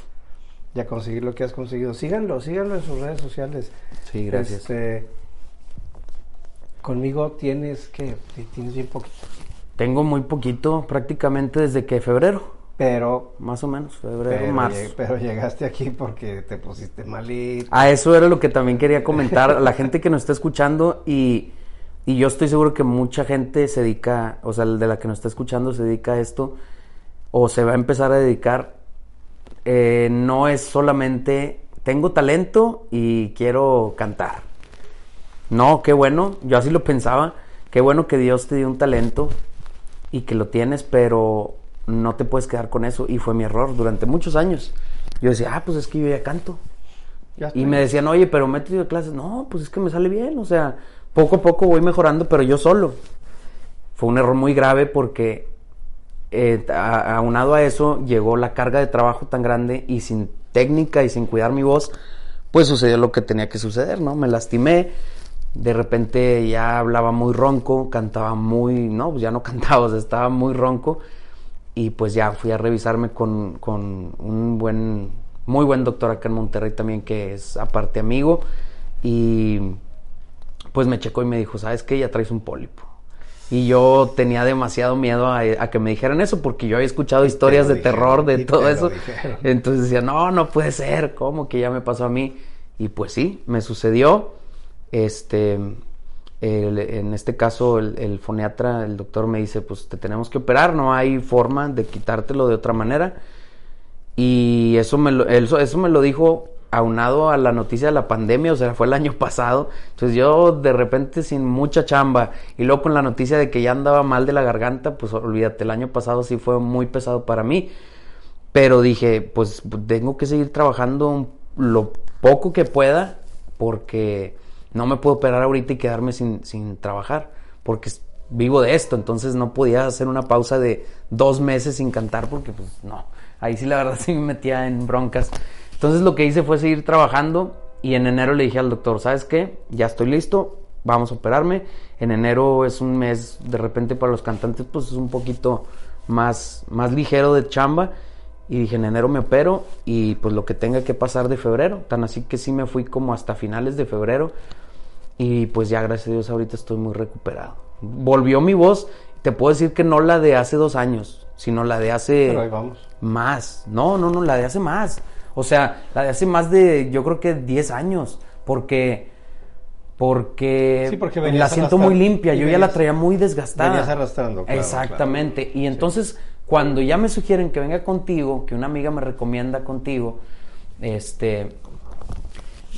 y a conseguir lo que has conseguido. Síganlo, síganlo en sus redes sociales. Sí, gracias. Este, conmigo tienes que tienes bien poquito, Tengo muy poquito, prácticamente desde que febrero, pero más o menos, febrero, pero, marzo. pero llegaste aquí porque te pusiste malito. A eso era lo que también quería comentar a la gente que nos está escuchando y y yo estoy seguro que mucha gente se dedica, o sea, de la que nos está escuchando se dedica a esto, o se va a empezar a dedicar, eh, no es solamente tengo talento y quiero cantar. No, qué bueno, yo así lo pensaba, qué bueno que Dios te dio un talento y que lo tienes, pero no te puedes quedar con eso. Y fue mi error durante muchos años. Yo decía, ah, pues es que yo ya canto. y me decían, oye, pero métete de clases. No, pues es que me sale bien, o sea, poco a poco voy mejorando, pero yo solo. Fue un error muy grave porque eh, aunado a eso llegó la carga de trabajo tan grande y sin técnica y sin cuidar mi voz, pues sucedió lo que tenía que suceder, ¿no? Me lastimé, de repente ya hablaba muy ronco, cantaba muy, no, pues ya no cantaba, o sea, estaba muy ronco y pues ya fui a revisarme con, con un buen, muy buen doctor acá en Monterrey también que es aparte amigo y pues me checó y me dijo, ¿sabes qué? Ya traes un pólipo. Y yo tenía demasiado miedo a, que me dijeran eso porque yo había escuchado historias de terror de todo eso. Entonces decía, no, no puede ser, ¿cómo que ya me pasó a mí? Y pues sí, me sucedió. Este, en este caso, el, el, foniatra, el doctor me dice, pues te tenemos que operar, no hay forma de quitártelo de otra manera. Y eso me lo, eso, eso me lo dijo aunado a la noticia de la pandemia, o sea, fue el año pasado. Entonces yo de repente sin mucha chamba y luego con la noticia de que ya andaba mal de la garganta, pues olvídate, el año pasado sí fue muy pesado para mí. Pero dije, pues tengo que seguir trabajando lo poco que pueda porque no me puedo operar ahorita y quedarme sin, sin trabajar porque vivo de esto, entonces no podía hacer una pausa de dos meses sin cantar porque pues no, ahí sí la verdad sí me metía en broncas. Entonces lo que hice fue seguir trabajando y en enero le dije al doctor, ¿sabes qué? Ya estoy listo, vamos a operarme. En enero es un mes, de repente para los cantantes, pues es un poquito más, más ligero de chamba. Y dije, en enero me opero y pues lo que tenga que pasar de febrero. Tan así que sí me fui como hasta finales de febrero. Y pues ya, gracias a Dios, ahorita estoy muy recuperado. Volvió mi voz, te puedo decir que no la de hace dos años, sino la de hace Pero ahí vamos. más. No, no, no, la de hace más. O sea, la de hace más de, yo creo que 10 años, porque porque, sí, porque la siento muy limpia, yo ya la traía muy desgastada. Venías arrastrando, claro, Exactamente. Y entonces, cuando ya me sugieren que venga contigo, que una amiga me recomienda contigo, este,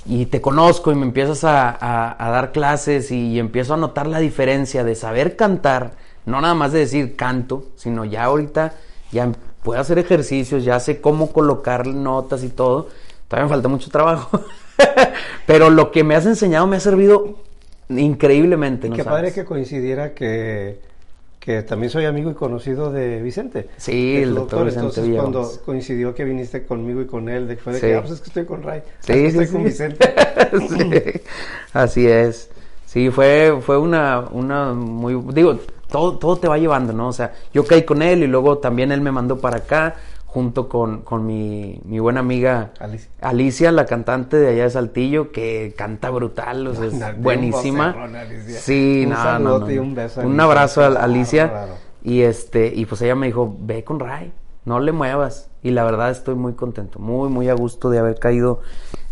y te conozco y me empiezas a, dar clases y, empiezo a notar la diferencia de saber cantar, no nada más de decir canto, sino ya ahorita ya puedo hacer ejercicios, ya sé cómo colocar notas y todo. Todavía me falta mucho trabajo. Pero lo que me has enseñado me ha servido increíblemente. ¿no qué padre que coincidiera que, que también soy amigo y conocido de Vicente. Sí, el doctor, Vicente Entonces, cuando coincidió que viniste conmigo y con él, fue de que, ah, pues es que estoy con Ray. Sí, sí, estoy con Vicente. Así es. Sí, fue, fue una, una muy... Digo, todo, todo te va llevando, ¿no? O sea, yo caí con él y luego también él me mandó para acá junto con, con mi, mi, buena amiga Alicia. Alicia. la cantante de allá de Saltillo, que canta brutal, o sea, es buenísima. sí, un no, no, no, y un beso. Un abrazo a Alicia. Y este, y pues ella me dijo, ve con Ray, no le muevas. Y la verdad estoy muy contento, muy, muy a gusto de haber caído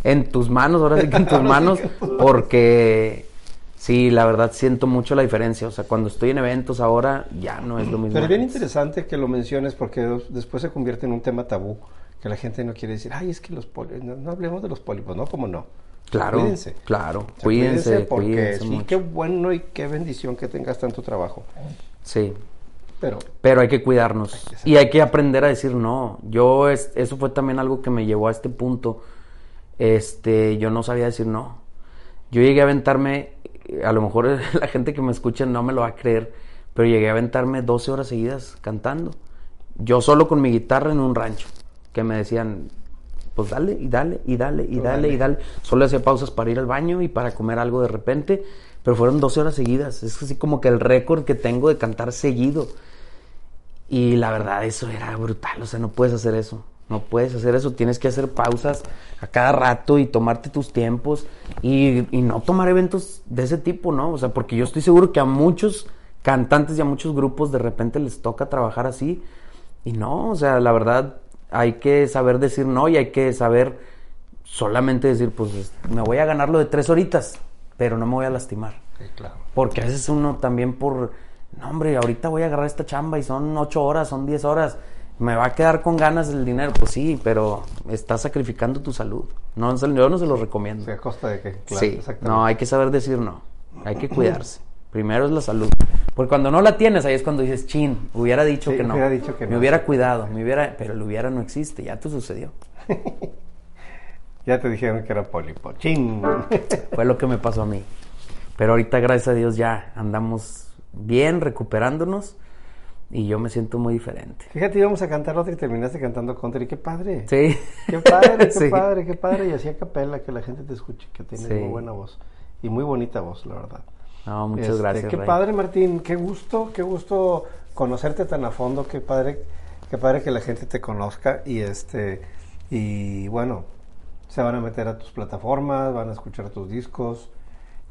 en tus manos, ahora sí que en tus manos, porque Sí, la verdad siento mucho la diferencia. O sea, cuando estoy en eventos ahora ya no es lo mismo. Pero es bien interesante que lo menciones porque después se convierte en un tema tabú. Que la gente no quiere decir, ay, es que los pólipos, no, hablemos de los pólipos, ¿no? ¿Cómo no? Claro, cuídense. Claro, cuídense, porque sí, qué bueno y qué bendición que tengas tanto trabajo. Sí. Pero, pero hay que cuidarnos y hay que aprender a decir no. Yo, es, eso fue también algo que me llevó a este punto. Este, yo no sabía decir no. Yo llegué a aventarme a lo mejor la gente que me escucha no me lo va a creer, pero llegué a aventarme 12 horas seguidas cantando. Yo solo con mi guitarra en un rancho, que me decían, pues dale y dale y dale y dale, y dale. Solo hacía pausas para ir al baño y para comer algo de repente, pero fueron 12 horas seguidas. Es así como que el récord que tengo de cantar seguido. Y la verdad, eso era brutal, o sea, no puedes hacer eso. No puedes hacer eso, tienes que hacer pausas a cada rato y tomarte tus tiempos y, no tomar eventos de ese tipo, ¿no? O sea, porque yo estoy seguro que a muchos cantantes y a muchos grupos de repente les toca trabajar así y no, o sea, la verdad hay que saber decir no y hay que saber solamente decir, pues me voy a ganar lo de tres horitas, pero no me voy a lastimar. Sí, claro. Porque a veces uno también por, no hombre, ahorita voy a agarrar esta chamba y son ocho horas, son diez horas, me va a quedar con ganas el dinero. Pues sí, pero estás sacrificando tu salud. No, yo no se lo recomiendo. ¿A costa de qué? Claro, sí, no, hay que saber decir no. Hay que cuidarse. Primero es la salud. Porque cuando no la tienes, ahí es cuando dices, chin, hubiera dicho Sí, que no. hubiera dicho que me no. hubiera cuidado, me hubiera, pero el hubiera no existe, ya te sucedió. Ya te dijeron que era pólipo. ¡Chin! Fue lo que me pasó a mí. Pero ahorita, gracias a Dios, ya andamos bien, recuperándonos. Y yo me siento muy diferente. Fíjate, íbamos a cantar otra y terminaste cantando country. ¡Qué padre! Sí. ¡Qué padre, qué Sí. padre, qué padre! Y así a capela, que la gente te escuche, que tienes Sí. muy buena voz. Y muy bonita voz, la verdad. No, muchas Este, gracias. Qué padre, Martín. Qué gusto, qué gusto conocerte tan a fondo. Qué padre, qué padre que la gente te conozca. Y este, y bueno, se van a meter a tus plataformas, van a escuchar tus discos.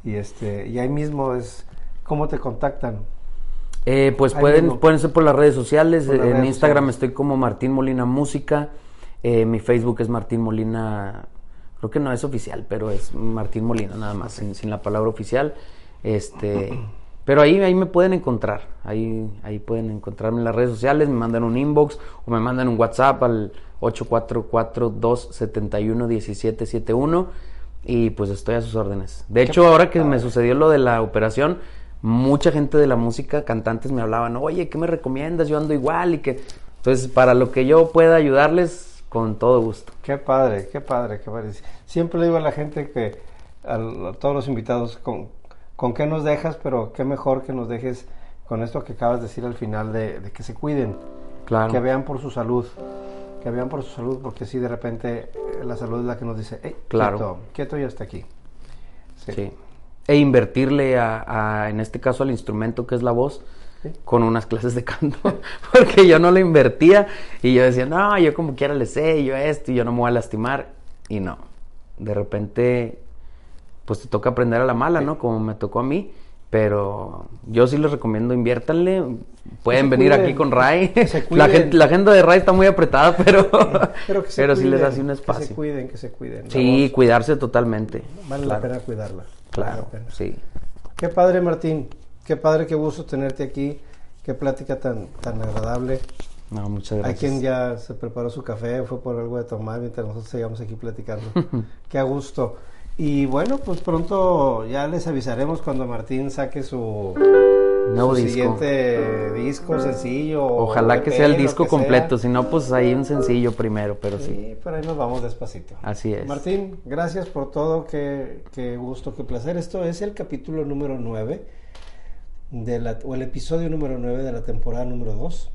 Y este, y ahí mismo es cómo te contactan. Eh, pues pueden, pueden ser por las redes sociales. Las en redes Instagram sociales. estoy como Martín Molina Música. Eh, mi Facebook es Martín Molina. Creo que no es oficial, pero es Martín Molina nada más, sin, sin la palabra oficial. Este, pero ahí, ahí me pueden encontrar. Ahí, ahí pueden encontrarme en las redes sociales. Me mandan un inbox o me mandan un WhatsApp al 844-271-1771. Y pues estoy a sus órdenes. De hecho, ahora que me sucedió lo de la operación, mucha gente de la música, cantantes me hablaban, oye, ¿qué me recomiendas? Yo ando igual y que... Entonces, para lo que yo pueda ayudarles, con todo gusto. Qué padre, qué padre, qué padre. Siempre le digo a la gente que a, todos los invitados con, con qué nos dejas, pero qué mejor que nos dejes con esto que acabas de decir al final de, de que se cuiden, Claro. que vean por su salud, que vean por su salud, porque si de repente eh, la salud es la que nos dice, hey, Claro. quieto, quieto y hasta aquí. Sí. Sí. E invertirle a, a, en este caso, al instrumento que es la voz, Sí. con unas clases de canto, porque yo no le invertía y yo decía, no, yo como quiera le sé, yo esto y yo no me voy a lastimar. Y no, de repente, pues te toca aprender a la mala, ¿no? Como me tocó a mí. Pero yo sí les recomiendo, inviértanle. Pueden venir cuiden, aquí con Ray. La, gente- la agenda de Ray está muy apretada, pero, Pero, que se pero sí les hace un Que se espacio. cuiden, que se cuiden. Sí, voz cuidarse totalmente. Vale Claro. la pena cuidarla. Claro, sí. Qué padre, Martín. Qué padre, qué gusto tenerte aquí. Qué plática tan, tan agradable. No, muchas Hay gracias. quien ya se preparó su café, fue por algo de tomar mientras nosotros seguíamos aquí platicando. Qué a gusto. Y bueno, pues pronto ya les avisaremos cuando Martín saque su, Nuevo su disco. siguiente disco, sencillo. Ojalá que sea el disco completo, si no, pues ahí un sencillo primero, pero sí. Sí, por ahí nos vamos despacito. Así es. Martín, gracias por todo, qué, qué gusto, qué placer. Esto es el capítulo número 9, de la, o el episodio número 9 de la temporada número 2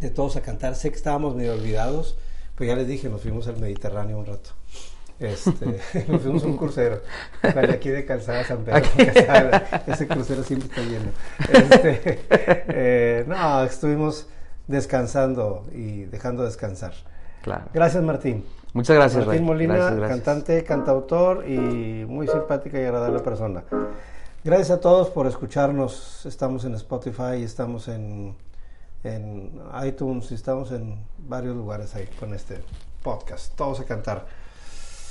de Todos a Cantar. Sé que estábamos medio olvidados, pero ya les dije, nos fuimos al Mediterráneo un rato. Este, nos fuimos un crucero, de aquí de Calzada San Pedro. Calzada, ese crucero siempre está lleno. Este, eh, no, estuvimos descansando y dejando descansar. Claro. Gracias, Martín. Muchas gracias, Martín. Molina, Gracias, gracias. cantante, cantautor y muy simpática y agradable persona. Gracias a todos por escucharnos. Estamos en Spotify, estamos en, en iTunes, estamos en varios lugares ahí con este podcast. Todos a cantar.